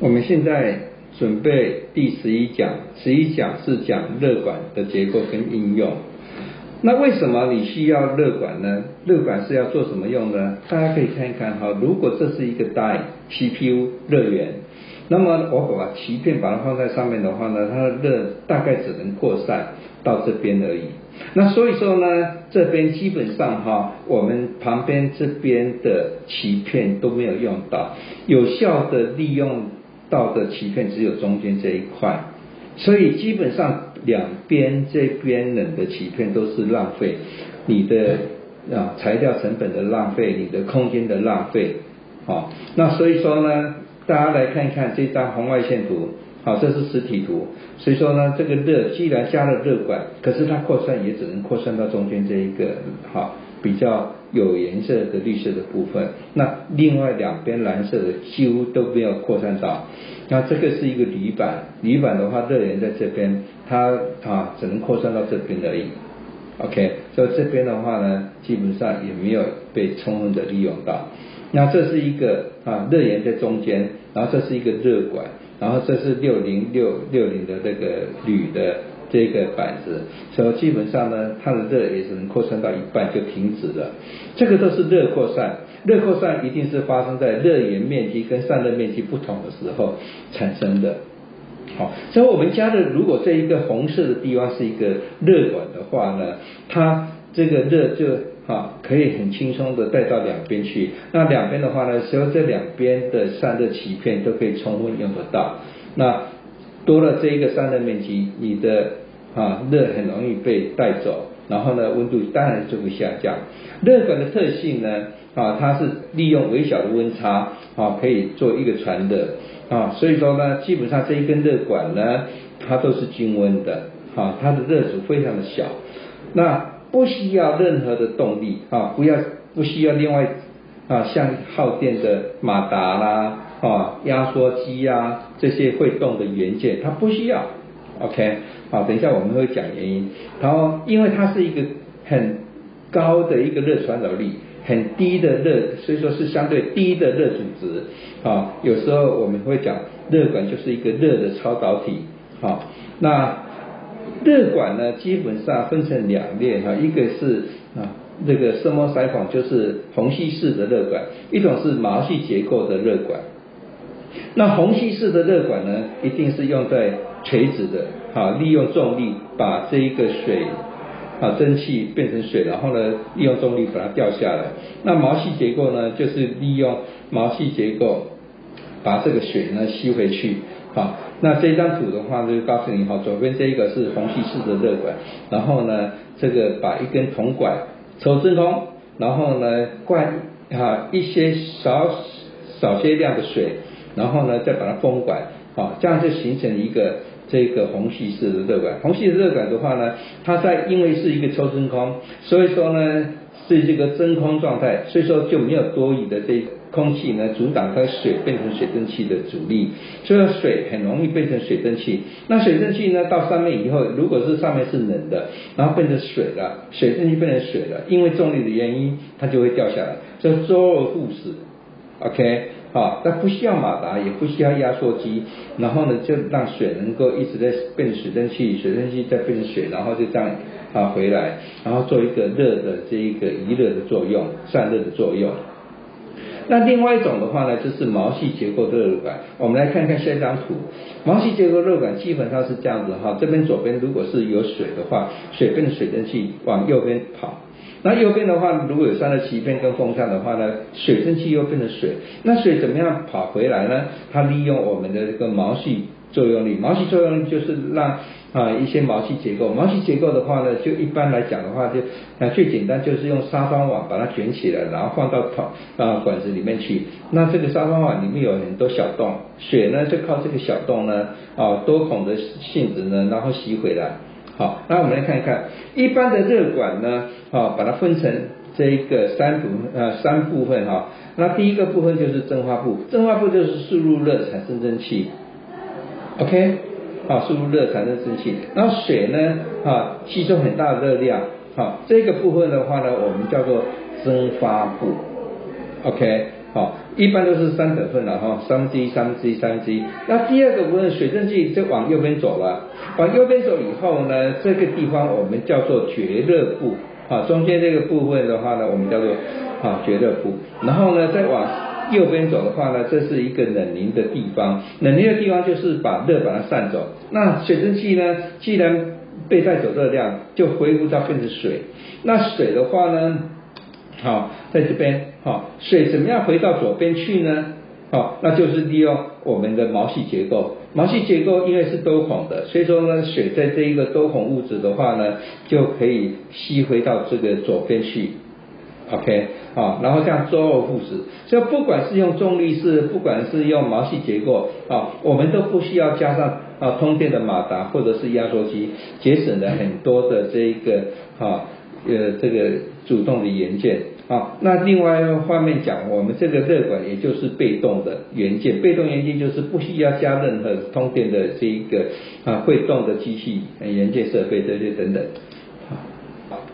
我们现在准备第十一讲，十一讲是讲热管的结构跟应用。那为什么你需要热管呢？热管是要做什么用呢？大家可以看一看哈，如果这是一个 die CPU 热源，那么我把鳍片把它放在上面的话呢，它的热大概只能扩散到这边而已。那所以说呢，这边基本上哈，我们旁边这边的鳍片都没有用到，有效的利用到的鳍片只有中间这一块，所以基本上。两边这边冷的鳍片都是浪费，你的啊材料成本的浪费，你的空间的浪费，好，那所以说呢，大家来看一看这张红外线图，好，这是实体图，所以说呢，这个热既然加了热管，可是它扩散也只能扩散到中间这一个，好，比较。有颜色的绿色的部分，那另外两边蓝色的几乎都没有扩散到。那这个是一个铝板，铝板的话热源在这边，它啊只能扩散到这边而已。OK，所以这边的话呢，基本上也没有被充分的利用到。那这是一个啊热源在中间，然后这是一个热管，然后这是六零六六零的这个铝的。这个板子，所以基本上呢，它的热也只能扩散到一半就停止了。这个都是热扩散，热扩散一定是发生在热源面积跟散热面积不同的时候产生的。好，所以我们加的如果这一个红色的地方是一个热管的话呢，它这个热就啊可以很轻松的带到两边去。那两边的话呢，所有这两边的散热鳍片都可以充分用得到。那多了这一个散热面积，你的啊，热很容易被带走，然后呢，温度当然就会下降。热管的特性呢，啊，它是利用微小的温差，啊，可以做一个传热，啊，所以说呢，基本上这一根热管呢，它都是均温的，啊，它的热阻非常的小，那不需要任何的动力，啊，不要不需要另外啊，像耗电的马达啦，啊，压缩机啊，这些会动的元件，它不需要。OK，好，等一下我们会讲原因。然后，因为它是一个很高的一个热传导力，很低的热，所以说是相对低的热阻值。啊，有时候我们会讲热管就是一个热的超导体。好，那热管呢，基本上分成两列哈，一个是啊那个声膜塞孔，就是虹吸式的热管，一种是毛细结构的热管。那虹吸式的热管呢，一定是用在垂直的，好，利用重力把这一个水，啊，蒸汽变成水，然后呢，利用重力把它掉下来。那毛细结构呢，就是利用毛细结构把这个水呢吸回去。好，那这张图的话就告诉你，哈，左边这一个是虹吸式的热管，然后呢，这个把一根铜管抽真空，然后呢灌啊一些少少些量的水，然后呢再把它封管，好，这样就形成一个。这个虹吸式的热管，虹吸的热管的话呢，它在因为是一个抽真空，所以说呢是这个真空状态，所以说就没有多余的这空气呢阻挡它水变成水蒸气的阻力，所以水很容易变成水蒸气。那水蒸气呢到上面以后，如果是上面是冷的，然后变成水了，水蒸气变成水了，因为重力的原因，它就会掉下来，所以周而复始，OK。好，那不需要马达，也不需要压缩机，然后呢，就让水能够一直在变水蒸气，水蒸气再变水，然后就这样啊回来，然后做一个热的这一个移热的作用，散热的作用。那另外一种的话呢，就是毛细结构的热管。我们来看看下一张图，毛细结构热管基本上是这样子哈，这边左边如果是有水的话，水变成水蒸气往右边跑。那右边的话，如果有三的鳍片跟风扇的话呢，水蒸气又变成水，那水怎么样跑回来呢？它利用我们的这个毛细作用力，毛细作用力就是让啊一些毛细结构，毛细结构的话呢，就一般来讲的话，就啊最简单就是用纱窗网把它卷起来，然后放到跑啊管子里面去。那这个纱窗网里面有很多小洞，水呢就靠这个小洞呢啊多孔的性质呢，然后吸回来。好，那我们来看一看一般的热管呢，啊，把它分成这一个三部呃三部分哈。那第一个部分就是蒸发部，蒸发部就是输入热产生蒸汽，OK，好，输入热产生蒸汽。然后水呢，啊，吸收很大的热量，好，这个部分的话呢，我们叫做蒸发部，OK，好，一般都是三等份了哈，三分之一、三分之一、三分之一。那第二个部分水蒸气就往右边走了，往右边走以后呢，这个地方我们叫做绝热部，啊，中间这个部分的话呢，我们叫做啊绝热部。然后呢，再往右边走的话呢，这是一个冷凝的地方，冷凝的地方就是把热把它散走。那水蒸气呢，既然被带走热量，就恢复到变成水。那水的话呢？好，在这边，好，水怎么样回到左边去呢？好，那就是利用我们的毛细结构。毛细结构因为是多孔的，所以说呢，水在这一个多孔物质的话呢，就可以吸回到这个左边去。OK，啊，然后这样周而复始。所以不管是用重力式，不管是用毛细结构，啊，我们都不需要加上啊通电的马达或者是压缩机，节省了很多的这一个啊呃这个主动的元件。好，那另外一个方面讲，我们这个热管也就是被动的元件，被动元件就是不需要加任何通电的这一个啊会动的机器元件设备这些等等。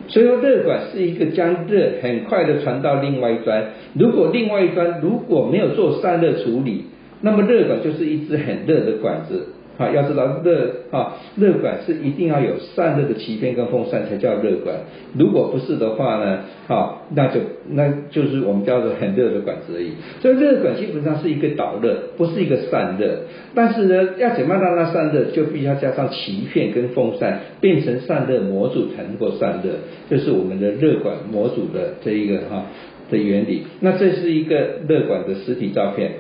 所以说热管是一个将热很快的传到另外一端，如果另外一端如果没有做散热处理，那么热管就是一支很热的管子。啊，要知道热啊，热管是一定要有散热的鳍片跟风扇才叫热管。如果不是的话呢，啊，那就那就是我们叫做很热的管子而已。所以热管基本上是一个导热，不是一个散热。但是呢，要怎么样让它散热，就必须要加上鳍片跟风扇，变成散热模组才能够散热。这是我们的热管模组的这一个哈的原理。那这是一个热管的实体照片，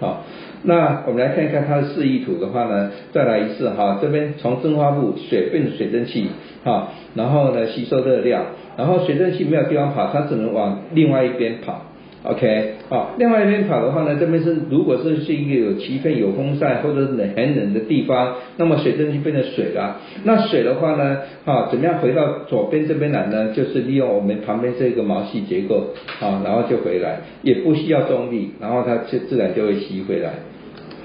好。那我们来看一看它的示意图的话呢，再来一次哈，这边从蒸发部水变水蒸气哈，然后呢吸收热量，然后水蒸气没有地方跑，它只能往另外一边跑，OK，好，另外一边跑的话呢，这边是如果是是一个有气片有风扇或者冷很冷的地方，那么水蒸气变成水了，那水的话呢，啊，怎么样回到左边这边来呢？就是利用我们旁边这个毛细结构啊，然后就回来，也不需要重力，然后它就自然就会吸回来。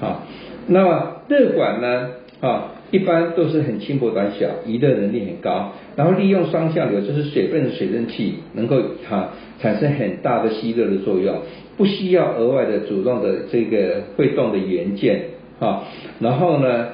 好，那么热管呢？啊，一般都是很轻薄短小，移热能力很高，然后利用双向流，就是水分的水蒸气，能够哈产生很大的吸热的作用，不需要额外的主动的这个会动的元件啊。然后呢，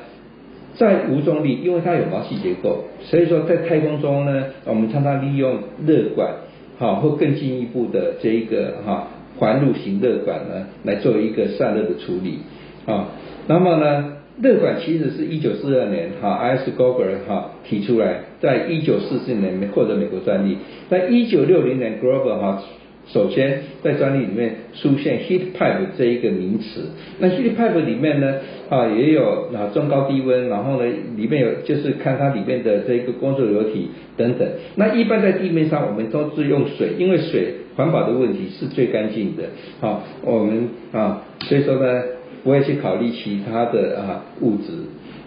在无重力，因为它有毛细结构，所以说在太空中呢，我们常常利用热管，好或更进一步的这一个哈环路型热管呢，来做一个散热的处理。啊，那么呢，热管其实是一九四二年哈，I S Gober 哈提出来，在一九四四年获得美国专利，在一九六零年 Grover 哈首先在专利里面出现 heat pipe 这一个名词。那 heat pipe 里面呢啊也有啊中高低温，然后呢里面有就是看它里面的这个工作流体等等。那一般在地面上我们都是用水，因为水环保的问题是最干净的。好，我们啊所以说呢。不会去考虑其他的啊物质。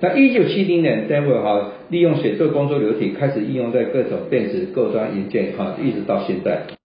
那一九七零年 d e v i 哈利用水做工作流体，开始应用在各种电子构装元件哈，一直到现在。